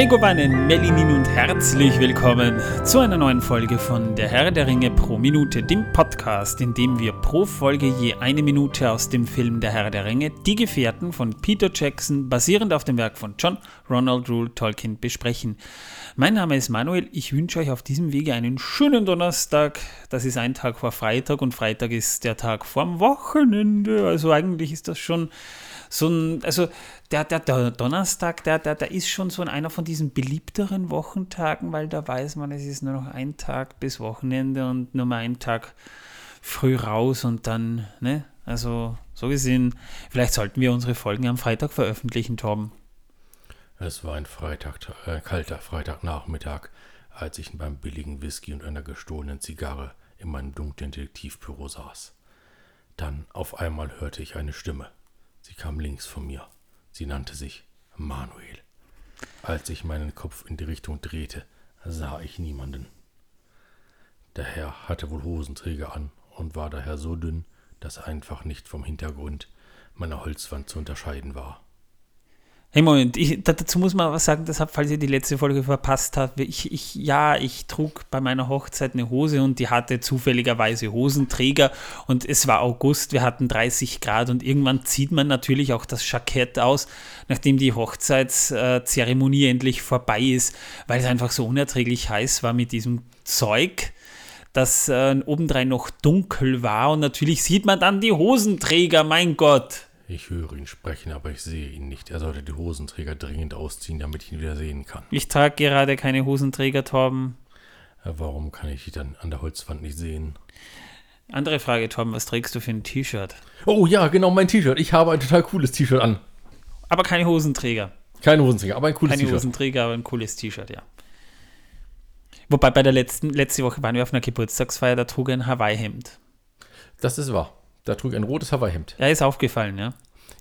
Megobanen, Melinin und herzlich willkommen zu einer neuen Folge von Der Herr der Ringe pro Minute, dem Podcast, in dem wir pro Folge je eine Minute aus dem Film Der Herr der Ringe, Die Gefährten von Peter Jackson, basierend auf dem Werk von John Ronald Rule Tolkien, besprechen. Mein Name ist Manuel, ich wünsche euch auf diesem Wege einen schönen Donnerstag. Das ist ein Tag vor Freitag und Freitag ist der Tag vorm Wochenende, also eigentlich ist das schon so ein, also der, der, der Donnerstag, der, der, der ist schon so einer von diesen beliebteren Wochentagen, weil da weiß man, es ist nur noch ein Tag bis Wochenende und nur mal ein Tag früh raus und dann, ne? Also so gesehen, vielleicht sollten wir unsere Folgen am Freitag veröffentlichen, Torben. Es war ein Freitag, äh, kalter Freitagnachmittag, als ich beim billigen Whisky und einer gestohlenen Zigarre in meinem dunklen Detektivbüro saß. Dann auf einmal hörte ich eine Stimme. Sie kam links von mir. Sie nannte sich Manuel. Als ich meinen Kopf in die Richtung drehte, sah ich niemanden. Der Herr hatte wohl Hosenträger an und war daher so dünn, dass er einfach nicht vom Hintergrund meiner Holzwand zu unterscheiden war. Hey Moment, ich, dazu muss man was sagen, deshalb, falls ihr die letzte Folge verpasst habt. Ich, ich, ja, ich trug bei meiner Hochzeit eine Hose und die hatte zufälligerweise Hosenträger und es war August, wir hatten 30 Grad und irgendwann zieht man natürlich auch das Jackett aus, nachdem die Hochzeitszeremonie endlich vorbei ist, weil es einfach so unerträglich heiß war mit diesem Zeug das äh, obendrein noch dunkel war und natürlich sieht man dann die Hosenträger, mein Gott. Ich höre ihn sprechen, aber ich sehe ihn nicht. Er sollte die Hosenträger dringend ausziehen, damit ich ihn wieder sehen kann. Ich trage gerade keine Hosenträger, Torben. Warum kann ich die dann an der Holzwand nicht sehen? Andere Frage, Torben, was trägst du für ein T-Shirt? Oh ja, genau, mein T-Shirt. Ich habe ein total cooles T-Shirt an. Aber keine Hosenträger. Keine Hosenträger, aber ein cooles T-Shirt. Keine Hosenträger, aber ein cooles T-Shirt, ja. Wobei bei der letzten, letzte Woche waren wir auf einer Geburtstagsfeier, da trug er ein Hawaii-Hemd. Das ist wahr. Da trug ein rotes Hawaii-Hemd. Ja, ist aufgefallen, ja.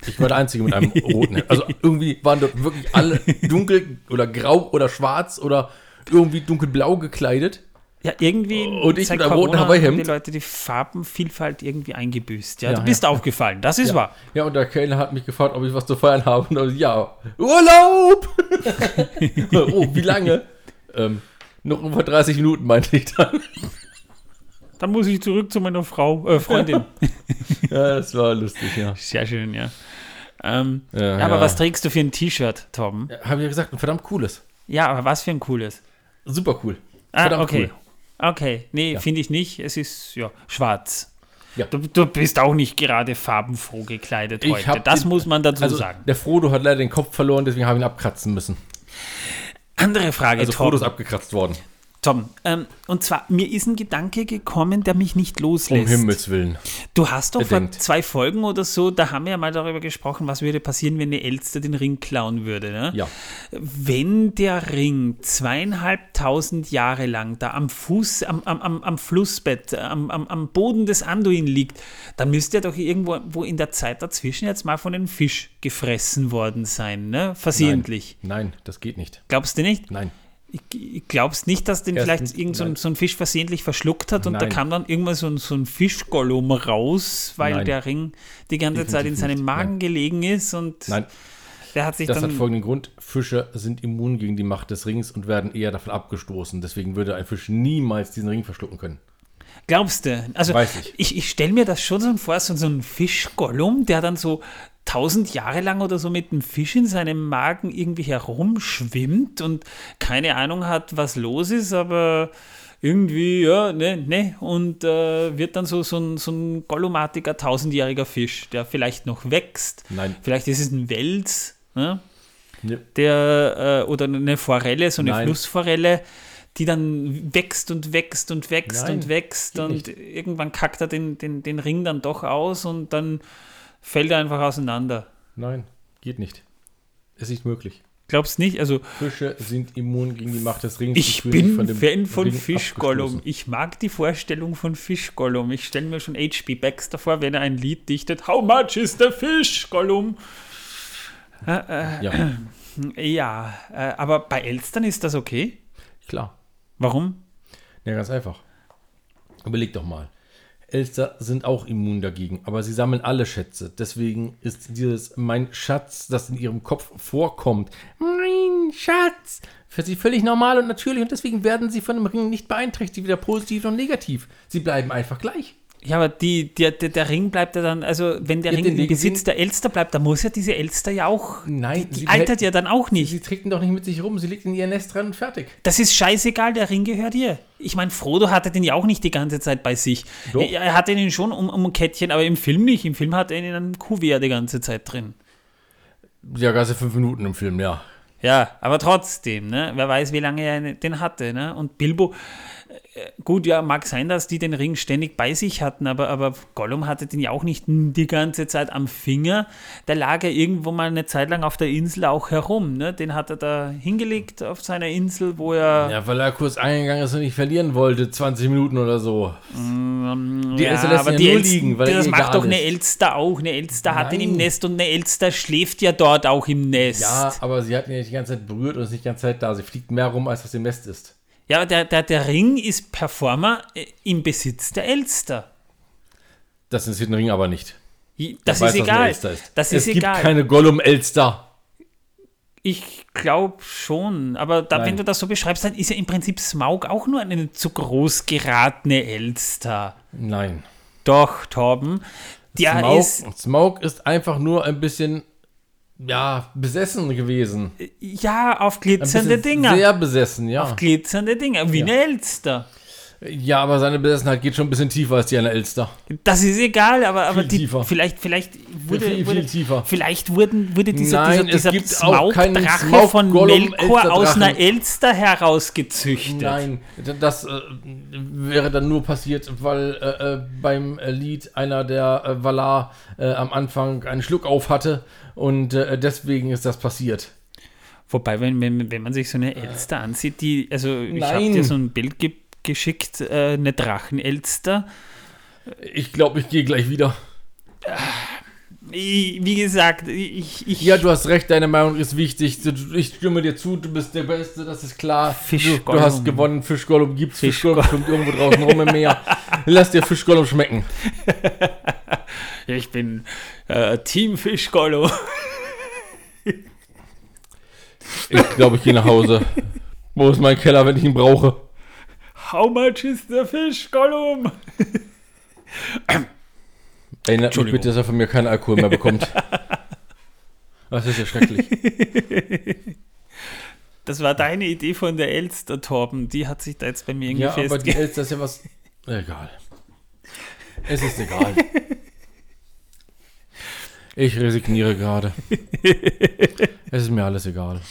Ich war der Einzige mit einem roten Hemd. Also irgendwie waren dort wirklich alle dunkel oder grau oder schwarz oder irgendwie dunkelblau gekleidet. Ja, irgendwie und ich mit einem roten Hawaii-Hemd. die Leute die Farbenvielfalt irgendwie eingebüßt. Ja, ja du bist ja. aufgefallen, das ist ja. wahr. Ja, und der Kellner hat mich gefragt, ob ich was zu feiern habe. Und ich, ja, Urlaub! oh, wie lange? ähm, noch über 30 Minuten, meinte ich dann. Dann muss ich zurück zu meiner Frau, äh, Freundin. ja, das war lustig, ja. Sehr schön, ja. Ähm, ja, aber ja. was trägst du für ein T-Shirt, Tom? Ja, Habe ich ja gesagt, ein verdammt cooles. Ja, aber was für ein cooles? Super cool. Ah, verdammt okay. Cool. Okay, nee, finde ich nicht. Es ist ja schwarz. Ja. Du, du, bist auch nicht gerade farbenfroh gekleidet ich heute. Das den, muss man dazu also sagen. Der Frodo hat leider den Kopf verloren, deswegen habe ich ihn abkratzen müssen. Andere Frage, Also Frodo ist abgekratzt worden. Tom, ähm, und zwar, mir ist ein Gedanke gekommen, der mich nicht loslässt. Um Himmels Willen. Du hast doch vor zwei Folgen oder so, da haben wir ja mal darüber gesprochen, was würde passieren, wenn eine Elster den Ring klauen würde. Ne? Ja. Wenn der Ring zweieinhalbtausend Jahre lang da am Fuß, am, am, am Flussbett, am, am, am Boden des Anduin liegt, dann müsste er doch irgendwo wo in der Zeit dazwischen jetzt mal von einem Fisch gefressen worden sein, ne? Versehentlich. Nein, Nein das geht nicht. Glaubst du nicht? Nein. Ich glaubst nicht, dass den Erstens, vielleicht irgend so ein, so ein, Fisch versehentlich verschluckt hat und nein. da kam dann irgendwann so ein, so ein Fischgollum raus, weil nein. der Ring die ganze Definitiv Zeit in seinem Magen nein. gelegen ist und nein. der hat sich das dann. hat folgenden Grund: Fische sind immun gegen die Macht des Rings und werden eher davon abgestoßen. Deswegen würde ein Fisch niemals diesen Ring verschlucken können. Glaubst du? Also, Weiß ich, ich, ich stelle mir das schon so vor, so, so ein Fischgollum, der dann so tausend Jahre lang oder so mit einem Fisch in seinem Magen irgendwie herumschwimmt und keine Ahnung hat, was los ist, aber irgendwie, ja, ne, ne, und äh, wird dann so, so ein, so ein gollumatiger tausendjähriger Fisch, der vielleicht noch wächst. Nein. Vielleicht ist es ein Wels, ne? Ja. der, äh, oder eine Forelle, so eine Nein. Flussforelle, die dann wächst und wächst und wächst Nein, und wächst und nicht. irgendwann kackt er den, den, den Ring dann doch aus und dann fällt einfach auseinander. Nein, geht nicht. Ist nicht möglich. Glaubst nicht? Also Fische sind immun gegen die Macht des Rings. Ich bin von Fan von Fischgollum. Ich mag die Vorstellung von Fischgollum. Ich stelle mir schon H.P. Baxter vor, wenn er ein Lied dichtet. How much is the fish, Gollum? Äh, äh, ja. Ja, äh, aber bei Elstern ist das okay? Klar. Warum? Ja, ganz einfach. Überleg doch mal. Elster sind auch immun dagegen, aber sie sammeln alle Schätze. Deswegen ist dieses mein Schatz, das in ihrem Kopf vorkommt, mein Schatz! Für sie völlig normal und natürlich und deswegen werden sie von dem Ring nicht beeinträchtigt, weder positiv noch negativ. Sie bleiben einfach gleich. Ja, aber die, der, der, der Ring bleibt ja dann, also wenn der Ja, Ring im Besitz der Elster bleibt, dann muss ja diese Elster ja auch, Nein, die, die altert ja dann auch nicht. Sie trägt ihn doch nicht mit sich rum, sie legt in ihr Nest rein und fertig. Das ist scheißegal, der Ring gehört ihr. Ich meine, Frodo hatte den ja auch nicht die ganze Zeit bei sich. Doch. Er, er hatte ihn schon um, um ein Kettchen, aber im Film nicht. Im Film hat er ihn in einem Kuvert die ganze Zeit drin. Ja, ganze fünf Minuten im Film, ja. Ja, aber trotzdem, ne? Wer weiß, wie lange er den hatte, ne? Und Bilbo, gut, ja, mag sein, dass die den Ring ständig bei sich hatten, aber, aber Gollum hatte den ja auch nicht die ganze Zeit am Finger. Der lag ja irgendwo mal eine Zeit lang auf der Insel auch herum, ne? Den hat er da hingelegt auf seiner Insel, wo er. Ja, weil er kurz eingegangen ist und nicht verlieren wollte, 20 Minuten oder so. Die Elster lässt ihn ja nur Elster- liegen, weil das ihm macht doch eine. Elster auch. Eine Elster hat ihn im. Nest und eine Elster schläft ja dort auch im Nest. Ja, aber sie hat ihn nicht die ganze Zeit berührt und ist nicht die ganze Zeit da. Sie fliegt mehr rum, als was im Nest ist. Ja, aber der, der, der Ring ist Performer äh, im Besitz der Elster. Das ist den Ring aber nicht. Das weiß, ist eine egal. Ist. Das es ist gibt egal. keine Gollum-Elster. Ich glaube schon. Aber da, wenn du das so beschreibst, dann ist ja im Prinzip Smaug auch nur eine zu groß geratene Elster. Nein. Doch, Torben. Der Smaug, ist. Smaug ist einfach nur ein bisschen, ja, besessen gewesen. Ja, auf glitzernde Dinger. Sehr besessen, ja. Auf glitzernde Dinger. Wie Ja. eine Elster. Ja, aber seine Besessenheit geht schon ein bisschen tiefer als die einer Elster. Das ist egal, aber, aber Viel die, tiefer. vielleicht, vielleicht wurde, viel, viel wurde, tiefer. vielleicht wurden, wurde dieser, Nein, dieser, es dieser gibt Smaugdrache Smaug- von Melkor aus einer Elster herausgezüchtet. Nein, das äh, wäre dann nur passiert, weil äh, äh, beim äh, Lied einer der äh, Valar äh, am Anfang einen Schluck auf hatte und äh, deswegen ist das passiert. Wobei, wenn, wenn, wenn man sich so eine Elster ansieht, die, also ich habe dir so ein Bild ge geschickt, äh, eine Drachenelster. Ich glaube, ich gehe gleich wieder. Ich, wie gesagt, ich, ich Ja, du hast recht, deine Meinung ist wichtig. Ich stimme dir zu, du bist der Beste, das ist klar. Fisch du, du hast gewonnen, Fischgollum gibt's, Fisch Fischgollum schwimmt irgendwo draußen rum im Meer. Lass dir Fischgollum schmecken. ich bin äh, Team Fischgollo. Ich glaube, ich gehe nach Hause. Wo ist mein Keller, wenn ich ihn brauche? How much is the fish, Gollum? Erinnert mich bitte, dass er von mir keinen Alkohol mehr bekommt. Das ist ja schrecklich. Das war deine Idee von der Elster, Torben. Die hat sich da jetzt bei mir irgendwie Ja, aber die. Elster ist ja was. Egal. Es ist egal. Ich resigniere gerade. Es ist mir alles egal.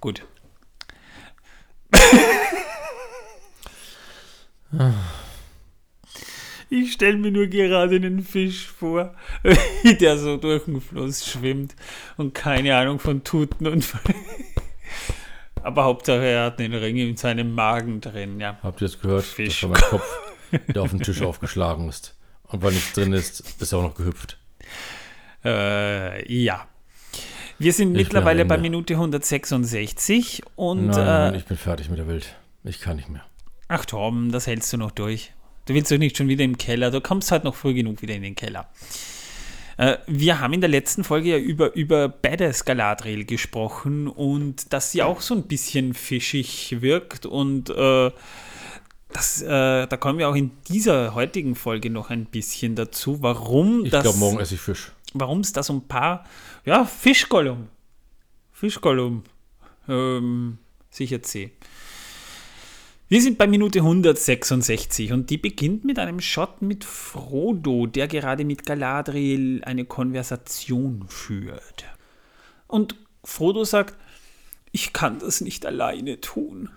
Gut. Ich stelle mir nur gerade einen Fisch vor, der so durch den Fluss schwimmt und keine Ahnung von Tuten und Aber Hauptsache er hat einen Ring in seinem Magen drin, ja. Habt ihr es gehört? Fisch. Das war mein Kopf, der auf den Tisch aufgeschlagen ist. Und weil nichts drin ist, ist er auch noch gehüpft. Äh, ja. Wir sind Ich mittlerweile bei. Minute 166 und Nein, nein, äh, ich bin fertig mit der Welt. Ich kann nicht mehr. ach Torben, das hältst du noch durch. Du willst doch nicht schon wieder im Keller, du kommst halt noch früh genug wieder in den Keller. Äh, wir haben in der letzten Folge ja über, über Badass Galadriel gesprochen und dass sie auch so ein bisschen fischig wirkt und äh, das, äh, da kommen wir auch in dieser heutigen Folge noch ein bisschen dazu, warum Ich das glaube, morgen esse ich Fisch. warum es da so ein paar, ja, Fischgollum, Fischgollum, ähm, sicher C. Wir sind bei Minute 166 und die beginnt mit einem Shot mit Frodo, der gerade mit Galadriel eine Konversation führt. Und Frodo sagt, ich kann das nicht alleine tun.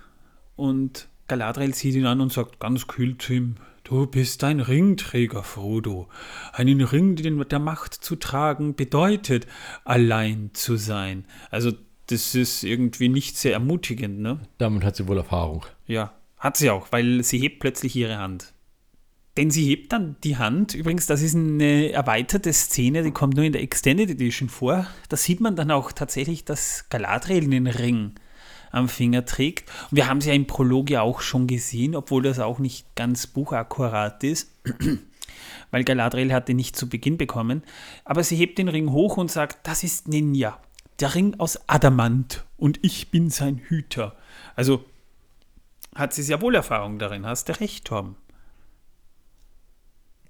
Und Galadriel sieht ihn an und sagt ganz kühl zu ihm, du bist ein Ringträger, Frodo. Einen Ring den der Macht zu tragen bedeutet, allein zu sein. Also das ist irgendwie nicht sehr ermutigend, ne? Damit hat sie wohl Erfahrung. Ja, hat sie auch, weil sie hebt plötzlich ihre Hand. Denn sie hebt dann die Hand, übrigens, das ist eine erweiterte Szene, die kommt nur in der Extended Edition vor. Da sieht man dann auch tatsächlich, dass Galadriel einen Ring am Finger trägt. Wir haben sie ja im Prolog ja auch schon gesehen, obwohl das auch nicht ganz buchakkurat ist. weil Galadriel hat den nicht zu Beginn bekommen. Aber sie hebt den Ring hoch und sagt, das ist Ninja, der Ring aus Adamant und ich bin sein Hüter. Also hat sie sehr wohl Erfahrung darin, hast du recht, Tom.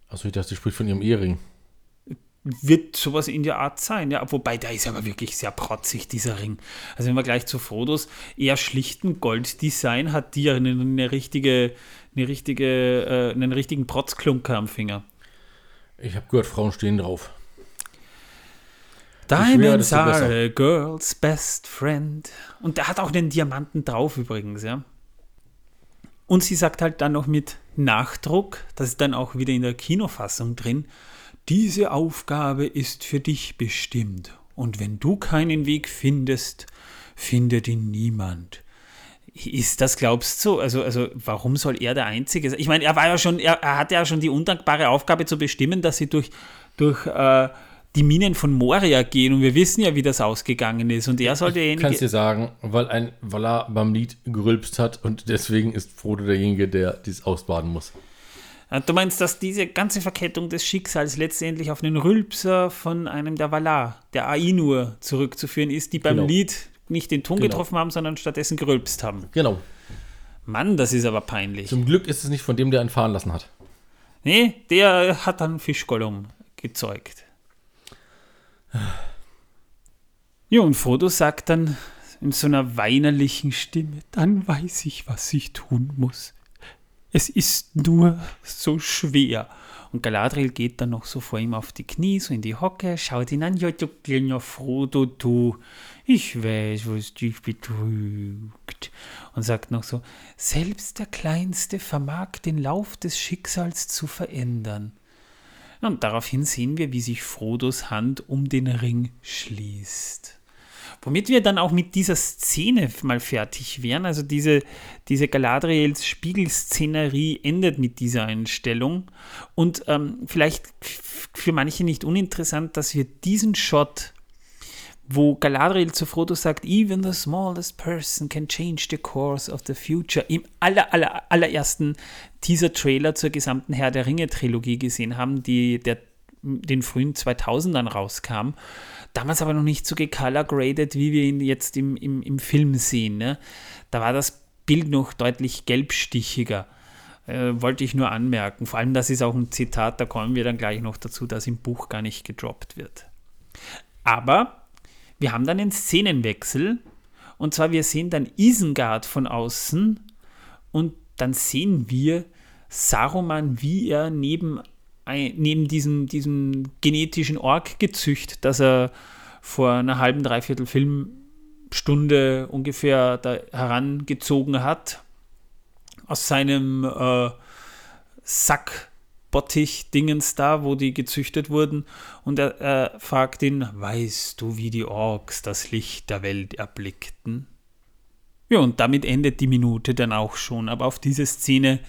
Also ich dachte, sie spricht von ihrem Ehering. Wird sowas in der Art sein, ja. Wobei, der ist aber wirklich sehr protzig, dieser Ring. Also wenn wir gleich zu Frodos eher schlichten Golddesign hat, die ja eine, eine richtige, eine richtige, äh, einen richtigen Protzklunker am Finger. Ich habe gehört, Frauen stehen drauf. Diamonds are a girl's best friend. Und der hat auch den Diamanten drauf übrigens, ja. Und sie sagt halt dann noch mit Nachdruck, das ist dann auch wieder in der Kinofassung drin, diese Aufgabe ist für dich bestimmt. Und wenn du keinen Weg findest, findet ihn niemand. Ist das, glaubst du? Also, also, warum soll er der Einzige sein? Ich meine, er war ja schon, er, er hatte ja schon die undankbare Aufgabe zu bestimmen, dass sie durch, durch äh, die Minen von Moria gehen und wir wissen ja, wie das ausgegangen ist. Und er sollte derjenige. Kannst dir sagen, weil ein Valar beim Lied gerülpst hat und deswegen ist Frodo derjenige, der dies ausbaden muss. Du meinst, dass diese ganze Verkettung des Schicksals letztendlich auf einen Rülpser von einem der Valar, der Ainur, zurückzuführen ist, die beim genau. Lied nicht den Ton genau. getroffen haben, sondern stattdessen gerülpst haben. Genau. Mann, das ist aber peinlich. Zum Glück ist es nicht von dem, der einen fahren lassen hat. Nee, der hat dann Fischgollum gezeugt. Ja, und Frodo sagt dann in so einer weinerlichen Stimme, dann weiß ich, was ich tun muss. Es ist nur so schwer. Und Galadriel geht dann noch so vor ihm auf die Knie, so in die Hocke, schaut ihn an, ja, du kleiner Frodo, du, ich weiß, was dich betrügt. Und sagt noch so, selbst der Kleinste vermag den Lauf des Schicksals zu verändern. Und daraufhin sehen wir, wie sich Frodos Hand um den Ring schließt. Womit wir dann auch mit dieser Szene mal fertig wären. Also diese, diese Galadriels Spiegelszenerie endet mit dieser Einstellung. Und ähm, vielleicht für manche nicht uninteressant, dass wir diesen Shot, wo Galadriel zu Frodo sagt, even the smallest person can change the course of the future, im aller, aller, allerersten Teaser-Trailer zur gesamten Herr der Ringe-Trilogie gesehen haben, die der den frühen 2000ern rauskam damals aber noch nicht so gecolor-graded, wie wir ihn jetzt im, im, im Film sehen. Ne? Da war das Bild noch deutlich gelbstichiger. Äh, wollte ich nur anmerken. Vor allem, das ist auch ein Zitat, da kommen wir dann gleich noch dazu, dass im Buch gar nicht gedroppt wird. Aber wir haben dann einen Szenenwechsel. Und zwar, wir sehen dann Isengard von außen und dann sehen wir Saruman, wie er neben neben diesem, diesem genetischen Org-Gezücht, das er vor einer halben, dreiviertel Filmstunde ungefähr da herangezogen hat, aus seinem äh, Sackbottich-Dingens da, wo die gezüchtet wurden. Und er äh, fragt ihn, weißt du, wie die Orks das Licht der Welt erblickten? Ja, und damit endet die Minute dann auch schon. Aber auf diese Szene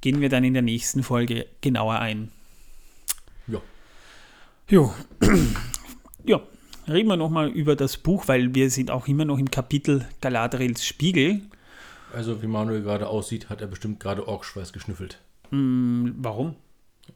gehen wir dann in der nächsten Folge genauer ein. Jo. ja, reden wir nochmal über das Buch, weil wir sind auch immer noch im Kapitel Galadriels Spiegel. Also, wie Manuel gerade aussieht, hat er bestimmt gerade Orkschweiß geschnüffelt. Mm, warum?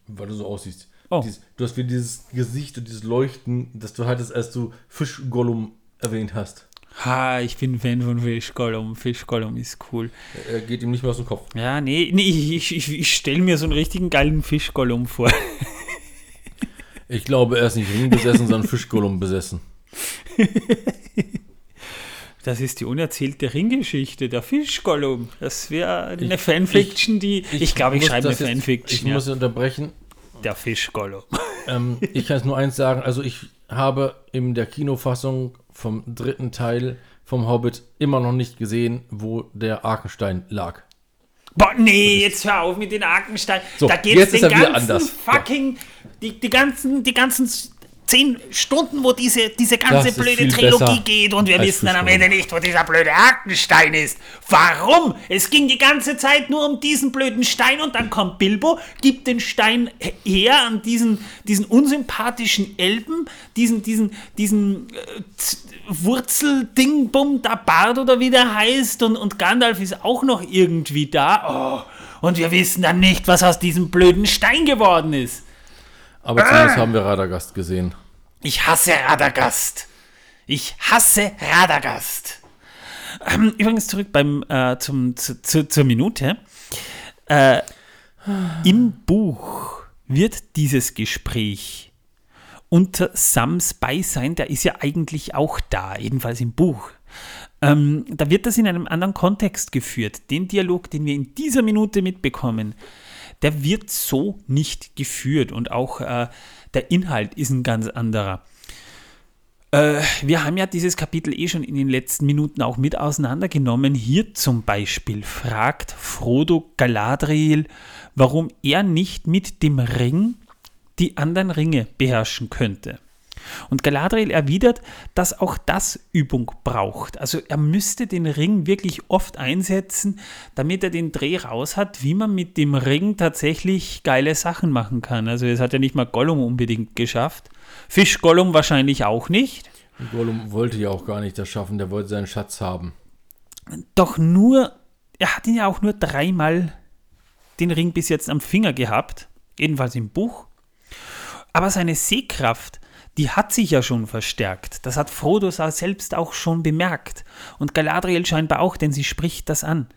Weil du so aussiehst. Oh. Dies, du hast wieder dieses Gesicht und dieses Leuchten, das du hattest, als du Fischgollum erwähnt hast. Ha, ich bin Fan von Fischgollum. Fischgollum ist cool. Er geht ihm nicht mehr aus dem Kopf. Ja, nee, nee ich, ich, ich stelle mir so einen richtigen geilen Fischgollum vor. Ich glaube, er ist nicht Ring besessen, sondern Fischgollum besessen. Das ist die unerzählte Ringgeschichte, der Fischgollum. Das wäre eine ich, Fanfiction, die. Ich, ich glaube, ich, schreibe eine Fanfiction. Ich ja. muss unterbrechen. Der Fischgollum. Ähm, ich kann es nur eins sagen: Also, ich habe in der Kinofassung vom dritten Teil vom Hobbit immer noch nicht gesehen, wo der Arkenstein lag. Boah, nee, jetzt hör auf mit den Arkenstein. So, da geht's den ganzen fucking, ja. die, die ganzen, die ganzen zehn Stunden, wo diese, diese ganze blöde Trilogie geht und wir wissen dann am Ende nicht, wo dieser blöde Arkenstein ist. Warum? Es ging die ganze Zeit nur um diesen blöden Stein und dann kommt Bilbo, gibt den Stein her an diesen, diesen unsympathischen Elben, diesen, diesen, diesen äh, Wurzeldingbum, der Bart oder wie der heißt und, und Gandalf ist auch noch irgendwie da. Oh, und wir wissen dann nicht, was aus diesem blöden Stein geworden ist. Aber zumindest haben wir Radagast gesehen. Ich hasse Radagast. Ich hasse Radagast. Ähm, übrigens zurück beim, äh, zum, zu, zu, zur Minute. Äh, Im Buch wird dieses Gespräch unter Sams Beisein, der ist ja eigentlich auch da, jedenfalls im Buch. Ähm, da wird das in einem anderen Kontext geführt. Den Dialog, den wir in dieser Minute mitbekommen, der wird so nicht geführt und auch äh, der Inhalt ist ein ganz anderer. Äh, wir haben ja dieses Kapitel eh schon in den letzten Minuten auch mit auseinandergenommen. Hier zum Beispiel fragt Frodo Galadriel, warum er nicht mit dem Ring die anderen Ringe beherrschen könnte. Und Galadriel erwidert, dass auch das Übung braucht. Also er müsste den Ring wirklich oft einsetzen, damit er den Dreh raus hat, wie man mit dem Ring tatsächlich geile Sachen machen kann. Also es hat ja nicht mal Gollum unbedingt geschafft. Fisch Gollum wahrscheinlich auch nicht. Gollum wollte ja auch gar nicht das schaffen, der wollte seinen Schatz haben. Doch nur, er hat ihn ja auch nur dreimal den Ring bis jetzt am Finger gehabt, jedenfalls im Buch. Aber seine Sehkraft, die hat sich ja schon verstärkt. Das hat Frodo selbst auch schon bemerkt. Und Galadriel scheinbar auch, denn sie spricht das an.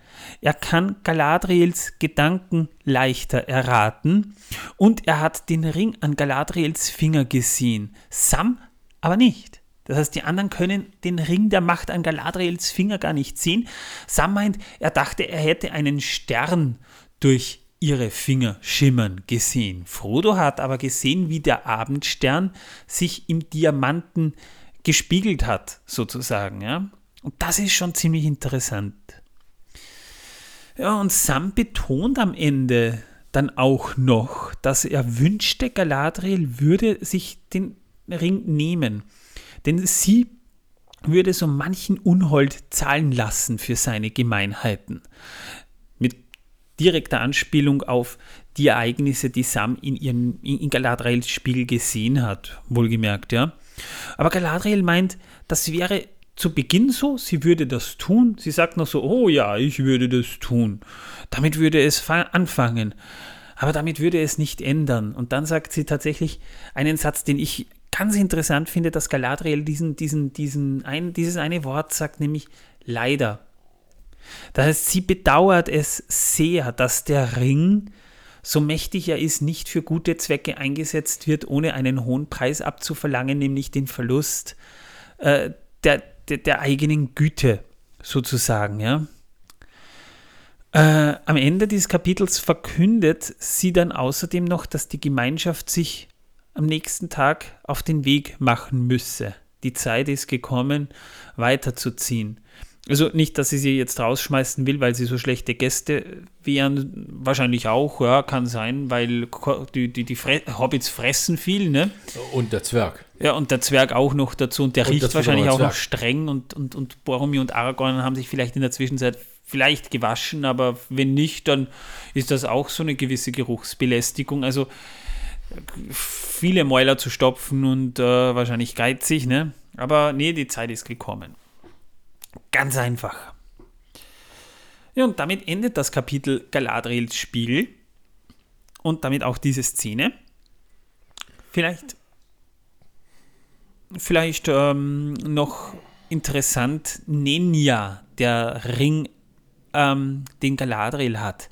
Er kann Galadriels Gedanken leichter erraten und er hat den Ring an Galadriels Finger gesehen. Sam aber nicht. Das heißt, die anderen können den Ring der Macht an Galadriels Finger gar nicht sehen. Sam meint, er dachte, er hätte einen Stern durch ihre Finger schimmern gesehen. Frodo hat aber gesehen, wie der Abendstern sich im Diamanten gespiegelt hat, sozusagen. Ja? Und das ist schon ziemlich interessant. Ja, und Sam betont am Ende dann auch noch, dass er wünschte, Galadriel würde sich den Ring nehmen. Denn sie würde so manchen Unhold zahlen lassen für seine Gemeinheiten direkter Anspielung auf die Ereignisse, die Sam in, ihrem, in Galadriels Spiel gesehen hat, wohlgemerkt, ja. Aber Galadriel meint, das wäre zu Beginn so, sie würde das tun. Sie sagt noch so, oh ja, ich würde das tun. Damit würde es anfangen. Aber damit würde es nicht ändern. Und dann sagt sie tatsächlich einen Satz, den ich ganz interessant finde, dass Galadriel diesen, diesen, diesen ein, dieses eine Wort sagt, nämlich leider. Das heißt, sie bedauert es sehr, dass der Ring, so mächtig er ist, nicht für gute Zwecke eingesetzt wird, ohne einen hohen Preis abzuverlangen, nämlich den Verlust äh, der, der, der, eigenen Güte sozusagen. Ja? Äh, am Ende dieses Kapitels verkündet sie dann außerdem noch, dass die Gemeinschaft sich am nächsten Tag auf den Weg machen müsse. Die Zeit ist gekommen, weiterzuziehen. Also nicht, dass sie sie jetzt rausschmeißen will, weil sie so schlechte Gäste wären. Wahrscheinlich auch, ja, kann sein, weil die, die, die Fre Hobbits fressen viel, ne? Und der Zwerg. Ja, und der Zwerg auch noch dazu. Und der und riecht wahrscheinlich auch noch streng. Und, und, und Boromir und Aragorn haben sich vielleicht in der Zwischenzeit vielleicht gewaschen, aber wenn nicht, dann ist das auch so eine gewisse Geruchsbelästigung. Also viele Mäuler zu stopfen und äh, wahrscheinlich geizig, ne? Aber nee, die Zeit ist gekommen. Ganz einfach. Ja, und damit endet das Kapitel Galadriels Spiel und damit auch diese Szene. Vielleicht, vielleicht ähm, noch interessant, Nenja, der Ring, ähm, den Galadriel hat.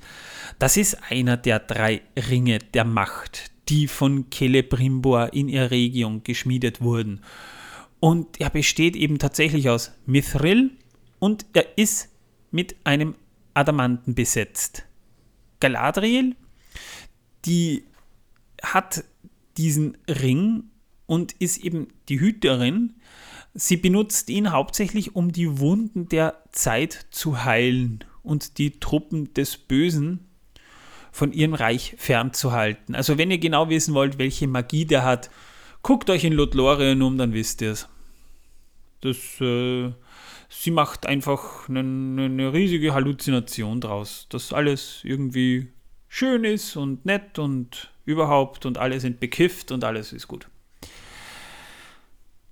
Das ist einer der drei Ringe der Macht, die von Celebrimbor in Eregion geschmiedet wurden. Und er besteht eben tatsächlich aus Mithril und er ist mit einem Adamanten besetzt. Galadriel, die hat diesen Ring und ist eben die Hüterin. Sie benutzt ihn hauptsächlich, um die Wunden der Zeit zu heilen und die Truppen des Bösen von ihrem Reich fernzuhalten. Also wenn ihr genau wissen wollt, welche Magie der hat, Guckt euch in Lothlorien um, dann wisst ihr es. Äh, sie macht einfach eine, eine riesige Halluzination draus, dass alles irgendwie schön ist und nett und überhaupt und alle sind bekifft und alles ist gut.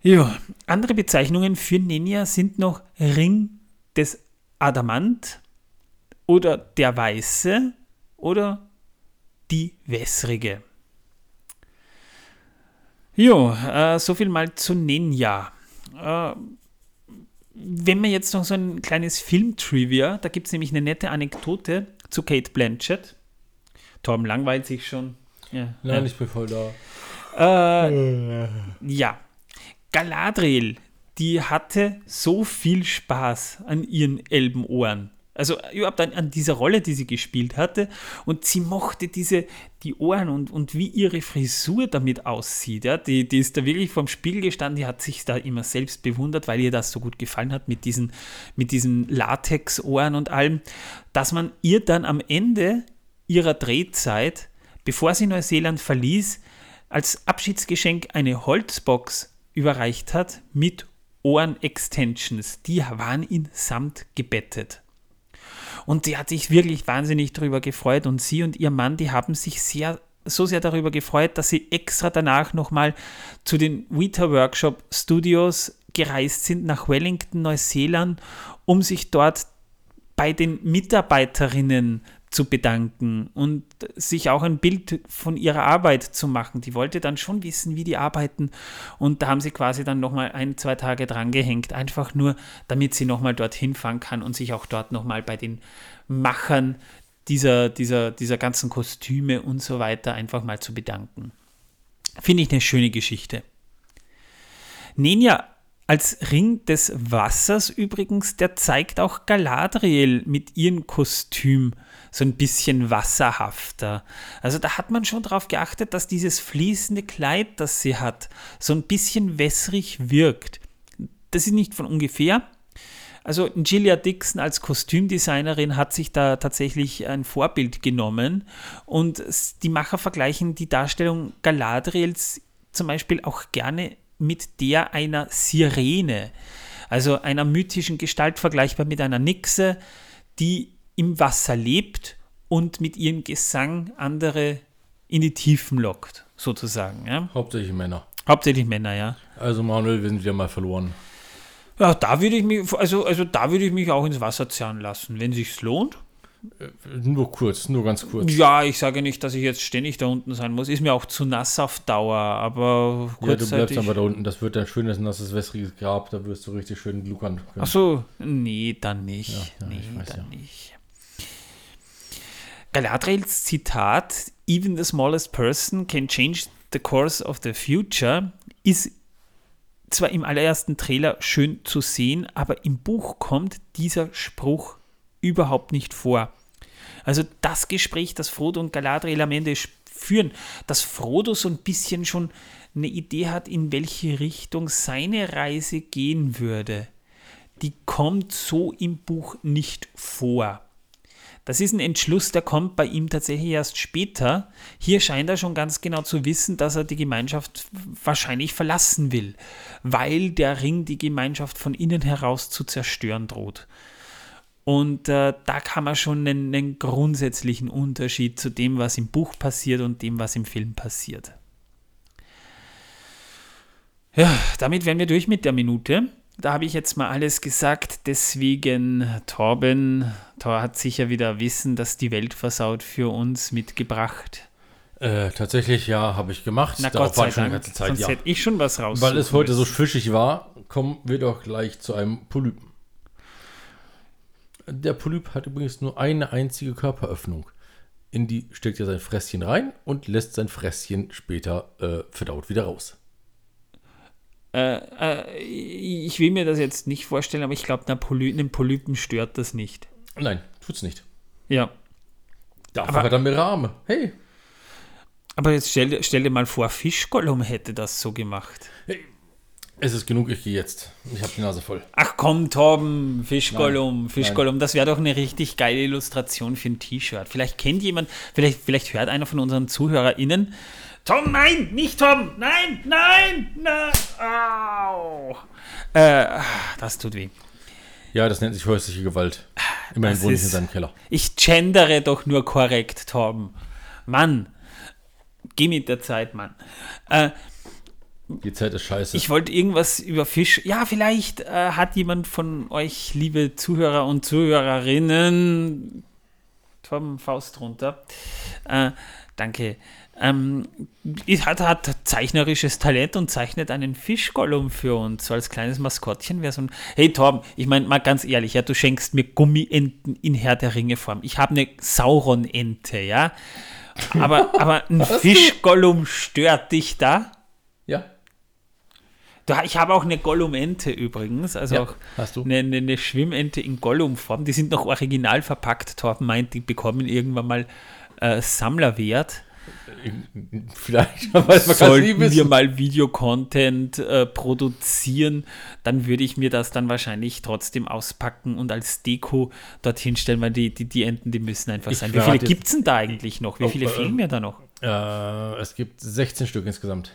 Ja, andere Bezeichnungen für Nenia sind noch Ring des Adamant oder der Weiße oder die Wässrige. Jo, äh, so viel mal zu Ninja. Äh, wenn man jetzt noch so ein kleines Film-Trivia, da gibt es nämlich eine nette Anekdote zu Kate Blanchett. Torben langweilt sich schon. Ja, Nein, ich bin voll da. Äh, ja, Galadriel, die hatte so viel Spaß an ihren Elbenohren. Also überhaupt an, an, dieser Rolle, die sie gespielt hatte. Und sie mochte diese, die Ohren und, und wie ihre Frisur damit aussieht. Ja. Die, die ist da wirklich vorm Spiegel gestanden, die hat sich da immer selbst bewundert, weil ihr das so gut gefallen hat mit diesen, mit diesen Latex-Ohren und allem, dass man ihr dann am Ende ihrer Drehzeit, bevor sie Neuseeland verließ, als Abschiedsgeschenk eine Holzbox überreicht hat mit Ohren-Extensions. Die waren in Samt gebettet. Und die hat sich wirklich wahnsinnig darüber gefreut. Und sie und ihr Mann, die haben sich sehr, so sehr darüber gefreut, dass sie extra danach nochmal zu den Weta Workshop Studios gereist sind nach Wellington, Neuseeland, um sich dort bei den Mitarbeiterinnen zu bedanken und sich auch ein Bild von ihrer Arbeit zu machen. Die wollte dann schon wissen, wie die arbeiten und da haben sie quasi dann nochmal ein, zwei Tage dran gehängt, einfach nur, damit sie nochmal dorthin fahren kann und sich auch dort nochmal bei den Machern dieser, dieser, dieser ganzen Kostüme und so weiter einfach mal zu bedanken. Finde ich eine schöne Geschichte. Nenja als Ring des Wassers übrigens, der zeigt auch Galadriel mit ihrem Kostüm so ein bisschen wasserhafter. Also da hat man schon darauf geachtet, dass dieses fließende Kleid, das sie hat, so ein bisschen wässrig wirkt. Das ist nicht von ungefähr. Also Gilia Dixon als Kostümdesignerin hat sich da tatsächlich ein Vorbild genommen und die Macher vergleichen die Darstellung Galadriels zum Beispiel auch gerne mit der einer Sirene, also einer mythischen Gestalt vergleichbar mit einer Nixe, die im Wasser lebt und mit ihrem Gesang andere in die Tiefen lockt, sozusagen. Ja? Hauptsächlich Männer. Hauptsächlich Männer, ja. Also Manuel, wir sind wieder mal verloren. Ja, da würde ich mich, also, also da würde ich mich auch ins Wasser zerren lassen, wenn sich's lohnt. Äh, nur kurz, nur ganz kurz. Ja, ich sage nicht, dass ich jetzt ständig da unten sein muss. Ist mir auch zu nass auf Dauer, aber Ja, du bleibst aber da unten. Das wird ein schönes, nasses, wässriges Grab. Da wirst du richtig schön gluckern können. Ach so, nee, dann nicht. Ja, ja, nee, weiß, dann ja. nicht. Galadriels Zitat, Even the smallest person can change the course of the future, ist zwar im allerersten Trailer schön zu sehen, aber im Buch kommt dieser Spruch überhaupt nicht vor. Also das Gespräch, das Frodo und Galadriel am Ende führen, dass Frodo so ein bisschen schon eine Idee hat, in welche Richtung seine Reise gehen würde, die kommt so im Buch nicht vor. Das ist ein Entschluss, der kommt bei ihm tatsächlich erst später. Hier scheint er schon ganz genau zu wissen, dass er die Gemeinschaft wahrscheinlich verlassen will, weil der Ring die Gemeinschaft von innen heraus zu zerstören droht. Und äh, da kann man schon einen, einen grundsätzlichen Unterschied zu dem, was im Buch passiert und dem, was im Film passiert. Ja, damit wären wir durch mit der Minute. Da habe ich jetzt mal alles gesagt. Deswegen, Torben, Tor hat sicher wieder Wissen, dass die Welt versaut für uns mitgebracht. Äh, tatsächlich, ja, habe ich gemacht. Na Darauf Gott sei Dank, Zeit, sonst ja. hätte ich schon was raus. Weil es heute so fischig war, kommen wir doch gleich zu einem Polypen. Der Polyp hat übrigens nur eine einzige Körperöffnung. In die steckt er sein Fresschen rein und lässt sein Fresschen später äh, verdaut wieder raus. Äh, äh, ich will mir das jetzt nicht vorstellen, aber ich glaube, einem Polypen stört das nicht. Nein, tut's nicht. Ja. Dafür aber, hat er mehrere Arme. Hey. Aber jetzt stell, stell dir mal vor, Fischgollum hätte das so gemacht. Hey, es ist genug, ich gehe jetzt. Ich habe die Nase voll. Ach komm, Torben, Fischgollum, Fischgollum, das wäre doch eine richtig geile Illustration für ein T-Shirt. Vielleicht kennt jemand, vielleicht, vielleicht hört einer von unseren ZuhörerInnen. Tom, nein, nicht Tom, nein, nein, nein, au. Äh, das tut weh. Ja, das nennt sich häusliche Gewalt. Immerhin wohne ich in seinem Keller. Ich gendere doch nur korrekt, Torben. Mann, geh mit der Zeit, Mann. Äh, die Zeit ist scheiße. Ich wollte irgendwas über Fisch. Ja, vielleicht äh, hat jemand von euch, liebe Zuhörer und Zuhörerinnen, Tom Faust runter. Äh, danke. Ähm, hat, hat zeichnerisches Talent und zeichnet einen Fischgollum für uns, so als kleines Maskottchen wäre so ein. Hey Torben, ich meine mal ganz ehrlich, ja, du schenkst mir Gummienten in Herr der Ringe Form. Ich habe eine Sauron-Ente, ja. Aber, aber ein Fischgollum stört dich da? Ja. Ich habe auch eine Gollum-Ente übrigens, also Ja, auch. Eine, eine, eine Schwimmente in Gollum-Form. Die sind noch original verpackt. Torben meint, die bekommen irgendwann mal äh, Sammlerwert. Vielleicht, aber man Sollten wir mal Videocontent äh, produzieren, dann würde ich mir das dann wahrscheinlich trotzdem auspacken und als Deko dorthin stellen, weil die, die, die Enten, die müssen einfach Ich sein. Wie viele gibt es denn da eigentlich noch? Wie Oh, viele äh, fehlen mir da noch? Äh, es gibt 16 Stück insgesamt.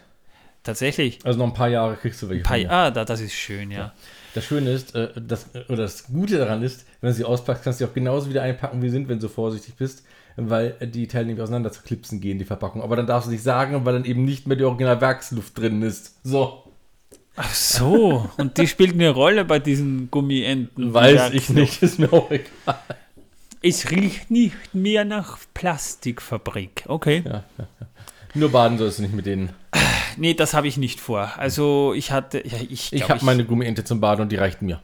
Tatsächlich. Also noch ein paar Jahre kriegst du welche. Paar, ah, da, das ist schön, ja. Das Schöne ist, äh, das, oder das Gute daran ist, wenn du sie auspackst, kannst du sie auch genauso wieder einpacken, wie sie sind, wenn du vorsichtig bist, weil die Teile nämlich auseinander zu klipsen gehen, die Verpackung. Aber dann darfst du nicht sagen, weil dann eben nicht mehr die Originalwerksluft drin ist. So, Ach so, und die spielt eine Rolle bei diesen Gummienten. weiß ich nicht, ist mir auch egal. Es riecht nicht mehr nach Plastikfabrik. Okay. Nur baden sollst du nicht mit denen. Nee, das habe ich nicht vor. Also ich hatte, ja, ich, Ich glaub, habe meine Gummiente zum Baden und die reicht mir.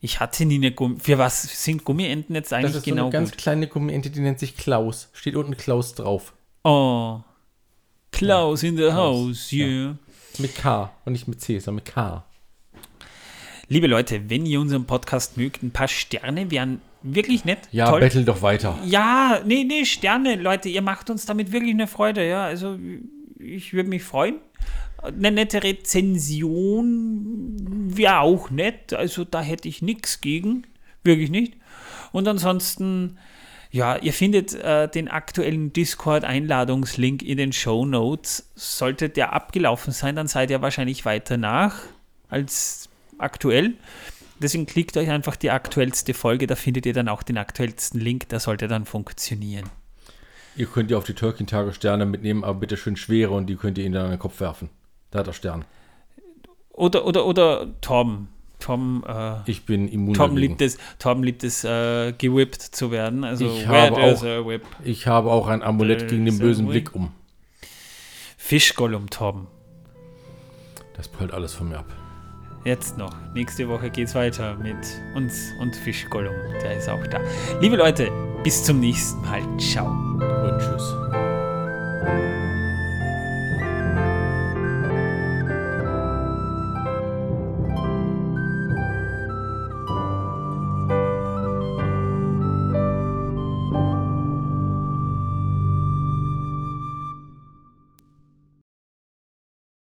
Ich hatte nie eine Gummi. Für was sind Gummienten jetzt eigentlich Das ist so genau eine ganz gut? kleine Gummiente, die nennt sich Klaus. Steht unten Klaus drauf. Oh. Klaus in the Klaus, house, ja. yeah. Mit K und nicht mit C, sondern mit K. Liebe Leute, wenn ihr unseren Podcast mögt, ein paar Sterne wären wirklich nett. Ja, Toll. bettel doch weiter. Ja, nee, nee, Sterne, Leute, ihr macht uns damit wirklich eine Freude, ja. Also ich würde mich freuen. Eine nette Rezension wäre auch nett, also da hätte ich nichts gegen, wirklich nicht. Und ansonsten, ja, ihr findet äh, den aktuellen Discord-Einladungslink in den Show Notes. Sollte der abgelaufen sein, dann seid ihr wahrscheinlich weiter nach als aktuell. Deswegen klickt euch einfach die aktuellste Folge, da findet ihr dann auch den aktuellsten Link, der sollte dann funktionieren. Ihr könnt ja auf die Tolkien-Tage Sterne mitnehmen, aber bitte schön schwere und die könnt ihr ihnen dann an den Kopf werfen. Da hat er Stern. Oder, oder, oder Tom. Tom, äh, Ich bin immun Tom dagegen. liebt es, Tom liebt es, äh, gewippt zu werden. Also, Ich habe there's auch-. Ich habe auch ein Amulett gegen den There's bösen. Blick um. Fischgollum, Tom. Das prallt alles von mir ab. Jetzt noch. Nächste Woche geht's weiter mit uns und Fischgollum. Der ist auch da. Liebe Leute, bis zum nächsten Mal. Ciao. Und tschüss.